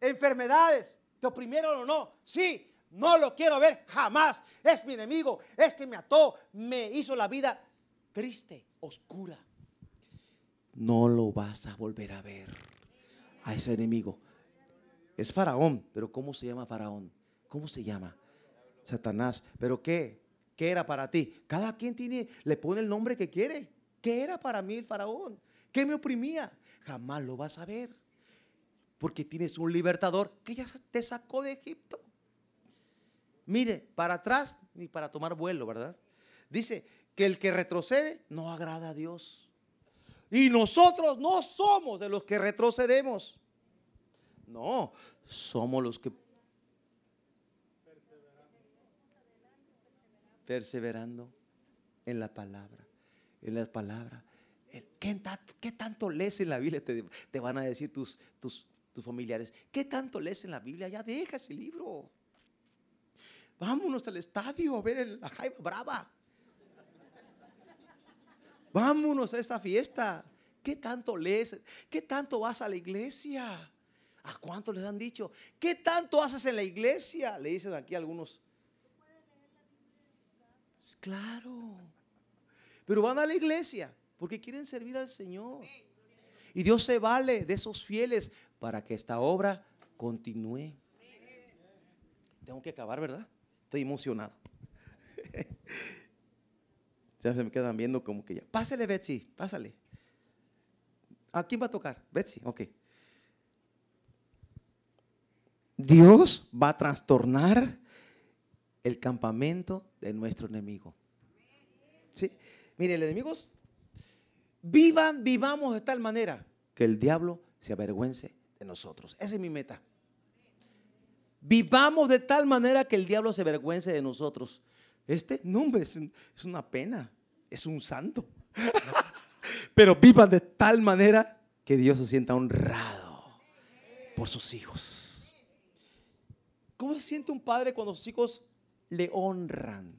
Speaker 1: enfermedades. ¿Te oprimieron o no? Sí, no lo quiero ver jamás. Es mi enemigo, es que me ató, me hizo la vida triste, oscura. No lo vas a volver a ver a ese enemigo. Es Faraón, pero ¿cómo se llama Faraón? ¿Cómo se llama? Satanás. ¿Pero qué? ¿Qué era para ti? Cada quien tiene, le pone el nombre que quiere. ¿Qué era para mí el Faraón? ¿Qué me oprimía? Jamás lo vas a ver. Porque tienes un libertador que ya te sacó de Egipto. Mire, para atrás ni para tomar vuelo, ¿verdad? Dice que el que retrocede no agrada a Dios. Y nosotros no somos de los que retrocedemos. No, somos los que perseverando en la palabra, en la palabra. ¿Qué, tanto lees en la Biblia? Te, van a decir tus, tus, tus familiares. ¿Qué tanto lees en la Biblia? Ya deja ese libro. Vámonos al estadio a ver la Jaiba Brava. Vámonos a esta fiesta. ¿Qué tanto lees? ¿Qué tanto vas a la iglesia? ¿A cuánto les han dicho? ¿Qué tanto haces en la iglesia? Le dicen aquí algunos. Claro. Pero van a la iglesia porque quieren servir al Señor. Y Dios se vale de esos fieles para que esta obra continúe. Tengo que acabar, ¿verdad? Estoy emocionado. Ya se me quedan viendo como que ya. Pásale, Betsy, pásale. ¿A quién va a tocar? Betsy, ok. Dios va a trastornar el campamento de nuestro enemigo. ¿Sí? Mire, el enemigo, vivan, vivamos de tal manera que el diablo se avergüence de nosotros. Esa es mi meta. Vivamos de tal manera que el diablo se avergüence de nosotros. Este nombre es, es una pena, es un santo. Pero vivan de tal manera que Dios se sienta honrado por sus hijos. ¿Cómo se siente un padre cuando sus hijos le honran?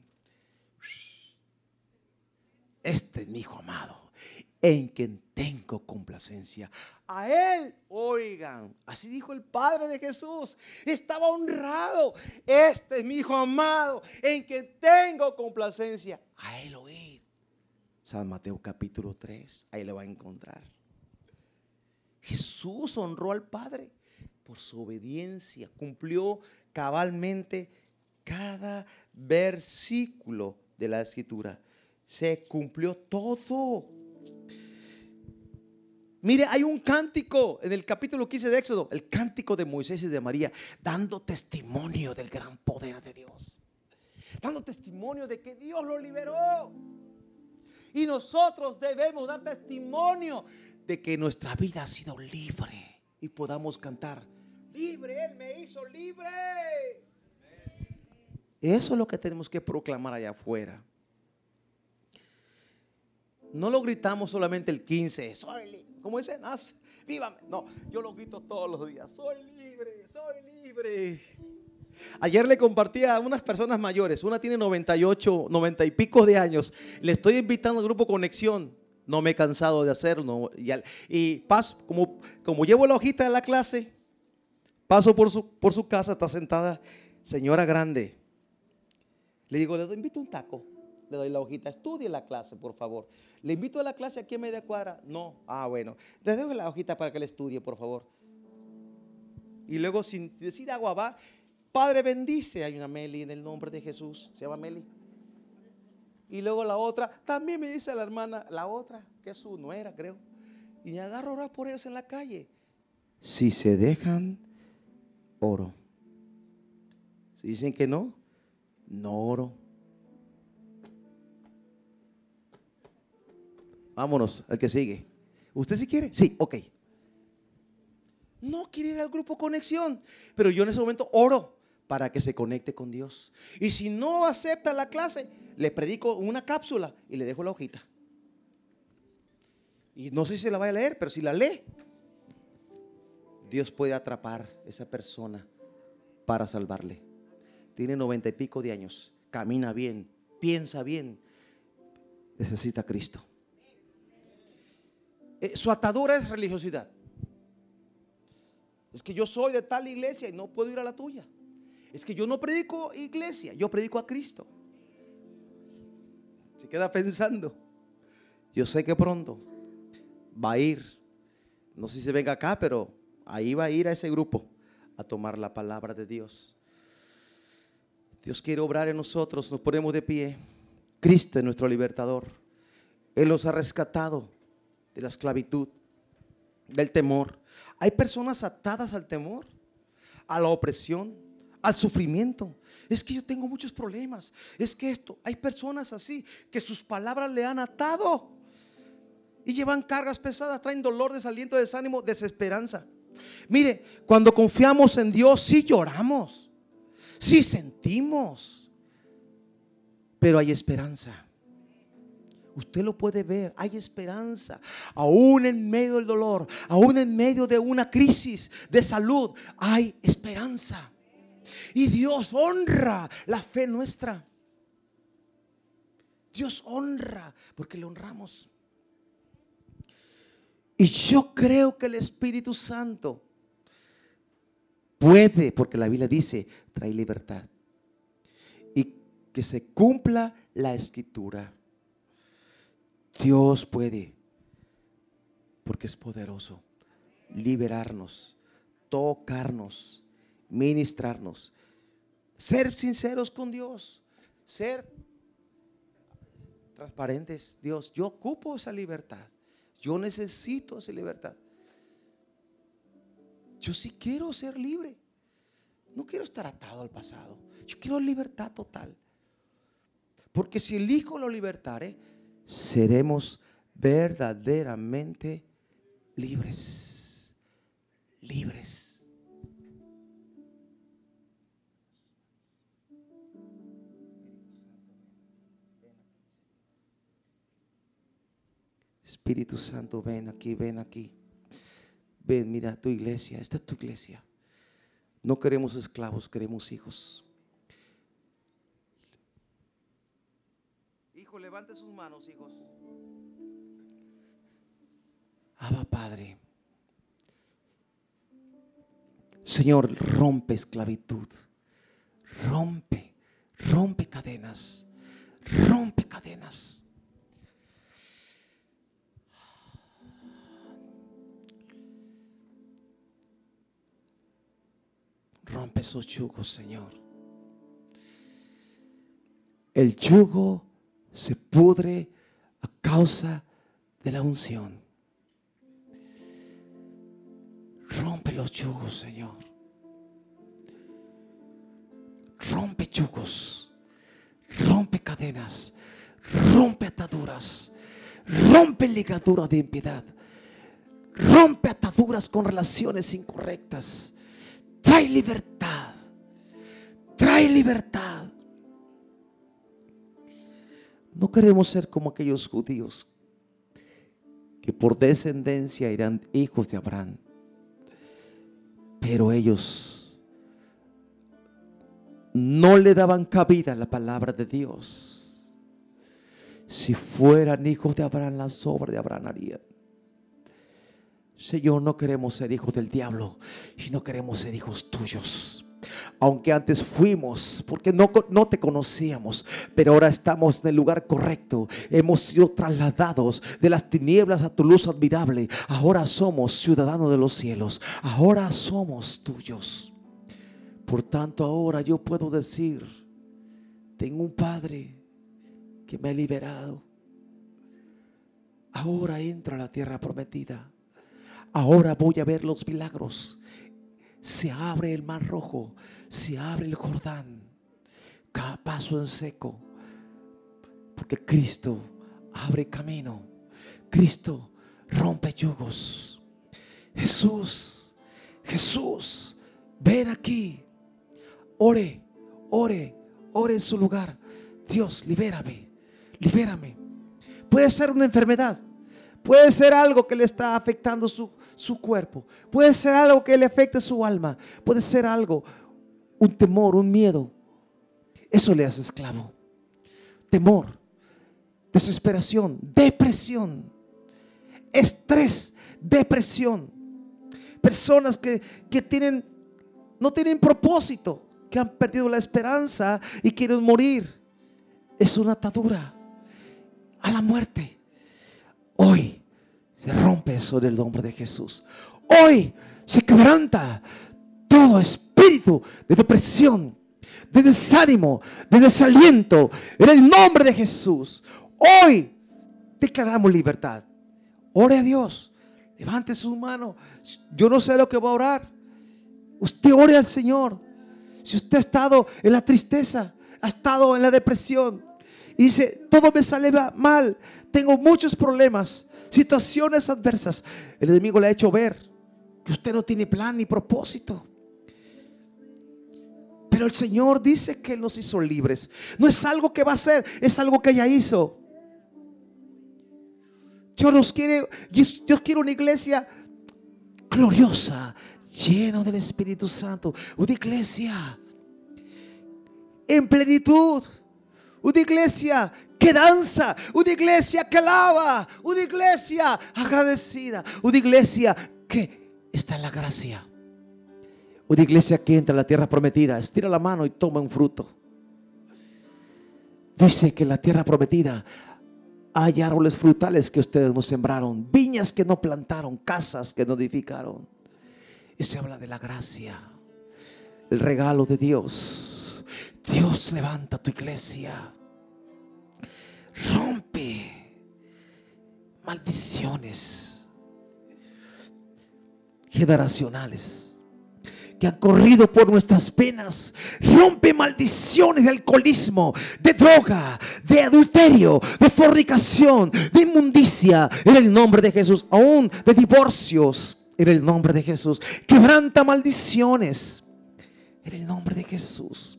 Speaker 1: Este es mi hijo amado en quien tengo complacencia. A Él, oigan, así dijo el Padre de Jesús, estaba honrado. Este es mi Hijo amado, en quien tengo complacencia. A Él oíd. San Mateo capítulo 3, ahí le va a encontrar. Jesús honró al Padre por su obediencia, cumplió cabalmente cada versículo de la escritura. Se cumplió todo Mire, hay un cántico en el capítulo 15 de Éxodo, el cántico de Moisés y de María, dando testimonio del gran poder de Dios. Dando testimonio de que Dios lo liberó. Y nosotros debemos dar testimonio de que nuestra vida ha sido libre y podamos cantar, libre, Él me hizo libre. Eso es lo que tenemos que proclamar allá afuera. No lo gritamos solamente el 15, soy libre. ¿Cómo dicen? Ah, vívame. No, yo lo grito todos los días. Soy libre, soy libre. Ayer le compartí a unas personas mayores. Una tiene 98, 90 y pico de años. Le estoy invitando al grupo Conexión. No me he cansado de hacerlo. Y, paso, como, como llevo la hojita de la clase, paso por su, por su casa, está sentada señora grande. Le digo, le invito un taco le doy la hojita, estudie la clase, por favor. ¿Le invito a la clase aquí en media cuadra? No. Ah, bueno. Le dejo la hojita para que le estudie, por favor. Y luego, sin decir agua, va. Padre, bendice. Hay una Meli en el nombre de Jesús. Se llama Meli. Y luego la otra, también me dice la hermana, la otra, que es su nuera, creo. Y me agarro a orar por ellos en la calle. Si se dejan, oro. Si dicen que no, no oro. Vámonos, el que sigue. ¿Usted sí quiere? Sí, ok. No quiere ir al grupo conexión, pero yo en ese momento oro para que se conecte con Dios. Y si no acepta la clase, le predico una cápsula y le dejo la hojita. Y no sé si se la va a leer, pero si la lee, Dios puede atrapar a esa persona para salvarle. Tiene noventa y pico de años, camina bien, piensa bien, necesita a Cristo. Eh, su atadura es religiosidad. Es que yo soy de tal iglesia y no puedo ir a la tuya. Es que yo no predico iglesia, yo predico a Cristo. Se queda pensando. Yo sé que pronto va a ir, no sé si se venga acá, pero ahí va a ir a ese grupo a tomar la palabra de Dios. Dios quiere obrar en nosotros, nos ponemos de pie. Cristo es nuestro libertador. Él nos ha rescatado la esclavitud, del temor. Hay personas atadas al temor, a la opresión, al sufrimiento. Es que yo tengo muchos problemas. Es que esto, hay personas así que sus palabras le han atado y llevan cargas pesadas, traen dolor, desaliento, desánimo, desesperanza. Mire, cuando confiamos en Dios, sí lloramos, sí sentimos, pero hay esperanza. Usted lo puede ver, hay esperanza. Aún en medio del dolor, aún en medio de una crisis de salud, hay esperanza. Y Dios honra la fe nuestra. Dios honra porque le honramos. Y yo creo que el Espíritu Santo puede, porque la Biblia dice, trae libertad. Y que se cumpla la escritura. Dios puede, porque es poderoso, liberarnos, tocarnos, ministrarnos, ser sinceros con Dios, ser transparentes. Dios, yo ocupo esa libertad. Yo necesito esa libertad. Yo sí quiero ser libre. No quiero estar atado al pasado. Yo quiero libertad total. Porque si el Hijo lo libertare, seremos verdaderamente libres. Libres. Espíritu Santo, ven aquí, ven aquí. Ven, mira tu iglesia, esta es tu iglesia. No queremos esclavos, queremos hijos. Hijo, levante sus manos, hijos. Abba Padre. Señor, rompe esclavitud. Rompe, rompe cadenas. Rompe cadenas. Rompe esos yugos, Señor. El yugo se pudre a causa de la unción. Rompe los yugos, Señor. Rompe yugos. Rompe cadenas. Rompe ataduras. Rompe ligaduras de impiedad. Rompe ataduras con relaciones incorrectas. Trae libertad. Trae libertad. No queremos ser como aquellos judíos que por descendencia eran hijos de Abraham. Pero ellos no le daban cabida a la palabra de Dios. Si fueran hijos de Abraham, las obras de Abraham harían. Señor, no queremos ser hijos del diablo, y no queremos ser hijos tuyos. Aunque antes fuimos, porque no, no te conocíamos, pero ahora estamos en el lugar correcto. Hemos sido trasladados de las tinieblas a tu luz admirable. Ahora somos ciudadanos de los cielos. Ahora somos tuyos. Por tanto, ahora yo puedo decir, tengo un Padre que me ha liberado. Ahora entro a la tierra prometida. Ahora voy a ver los milagros. Se abre el mar rojo, se abre el Jordán, cada paso en seco, porque Cristo abre camino, Cristo rompe yugos. Jesús, Jesús, ven aquí. Ore, ore, ore en su lugar. Dios, libérame, libérame. Puede ser una enfermedad. Puede ser algo que le está afectando su, su cuerpo. Puede ser algo que le afecte su alma. Puede ser algo, un temor, un miedo. Eso le hace esclavo. Temor, desesperación, depresión, estrés, depresión. Personas que, que tienen, no tienen propósito, que han perdido la esperanza y quieren morir. Es una atadura a la muerte. Hoy se rompe eso del nombre de Jesús. Hoy se quebranta todo espíritu de depresión, de desánimo, de desaliento en el nombre de Jesús. Hoy declaramos libertad. Ore a Dios. Levante su mano. Yo no sé lo que va a orar. Usted ore al Señor. Si usted ha estado en la tristeza, ha estado en la depresión y dice, todo me sale mal, tengo muchos problemas, situaciones adversas. El enemigo le ha hecho ver que usted no tiene plan ni propósito. Pero el Señor dice que nos hizo libres. No es algo que va a hacer, es algo que ella hizo. Dios nos quiere, Dios quiere una iglesia gloriosa, lleno del Espíritu Santo. Una iglesia en plenitud. Una iglesia que danza, una iglesia que alaba, una iglesia agradecida, una iglesia que está en la gracia. Una iglesia que entra a la tierra prometida, estira la mano y toma un fruto. Dice que en la tierra prometida hay árboles frutales que ustedes no sembraron, viñas que no plantaron, casas que no edificaron. Y se habla de la gracia, el regalo de Dios. Dios levanta tu iglesia rompe maldiciones generacionales que han corrido por nuestras penas. Rompe maldiciones de alcoholismo, de droga, de adulterio, de fornicación, de inmundicia en el nombre de Jesús, aún de divorcios en el nombre de Jesús. Quebranta maldiciones en el nombre de Jesús.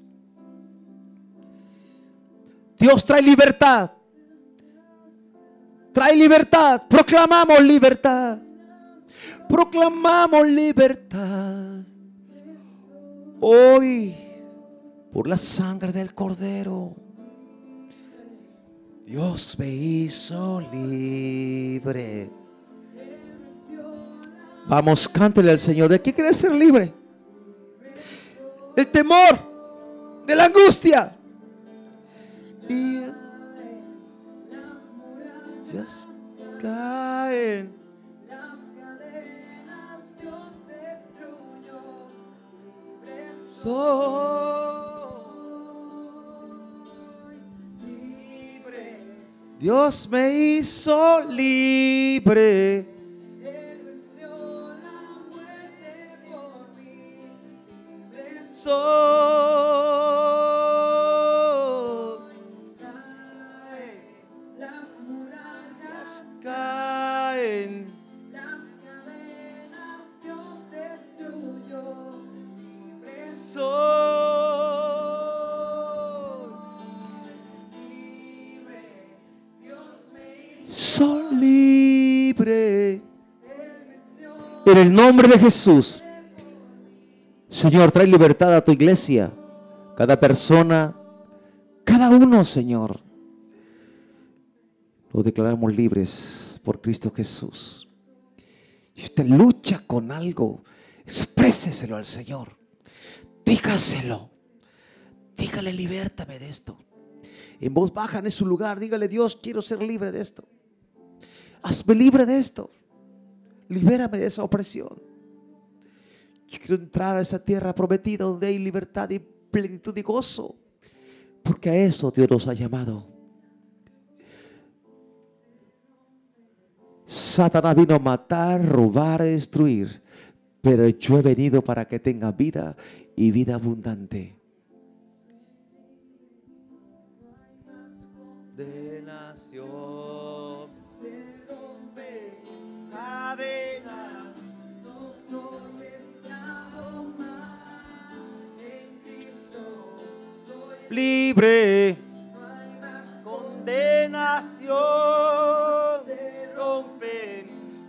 Speaker 1: Dios trae libertad trae libertad. Proclamamos libertad. Proclamamos libertad. Hoy, por la sangre del cordero, Dios me hizo libre. Vamos, cántele al Señor. ¿De qué quieres ser libre? Del temor, de la angustia. Y caen. Dios destruyó. libre. Dios me hizo libre. Mí. Soy. En el nombre de Jesús. Señor, trae libertad a tu iglesia. Cada persona, cada uno, Señor. Lo declaramos libres por Cristo Jesús. Si usted lucha con algo, expréseselo al Señor. Dígaselo. Dígale, libértame de esto. En voz baja en su lugar, dígale, Dios, quiero ser libre de esto. Hazme libre de esto. Libérame de esa opresión. Yo quiero entrar a esa tierra prometida donde hay libertad y plenitud y gozo. Porque a eso Dios nos ha llamado. Satanás vino a matar, robar, destruir, pero yo he venido para que tenga vida y vida abundante. De nación se rompe cadenas, no soy esclavo más, en Cristo soy libre, no hay más condenación.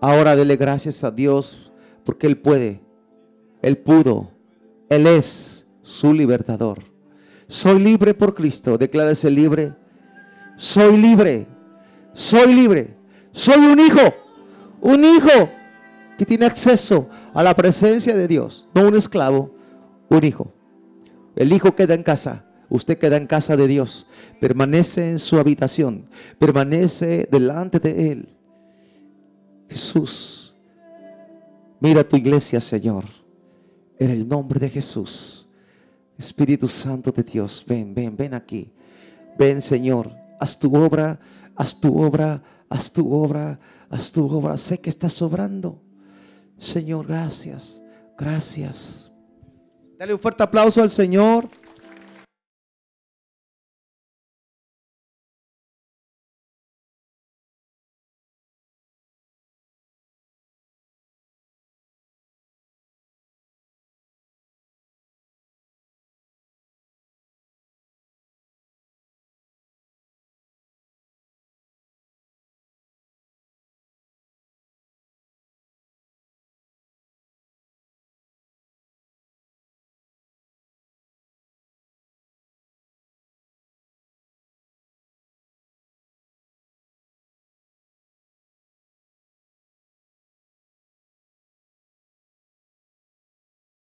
Speaker 1: Ahora dele gracias a Dios porque Él puede, Él pudo, Él es su libertador. Soy libre por Cristo, declárese libre. Soy libre, soy libre, soy un hijo, un hijo que tiene acceso a la presencia de Dios, no un esclavo, un hijo. El hijo queda en casa, usted queda en casa de Dios, permanece en su habitación, permanece delante de Él. Jesús, mira tu iglesia, Señor, en el nombre de Jesús. Espíritu Santo de Dios, ven, ven, ven aquí. Ven, Señor, haz tu obra, haz tu obra, haz tu obra, haz tu obra. Sé que estás sobrando. Señor, gracias, gracias. Dale un fuerte aplauso al Señor.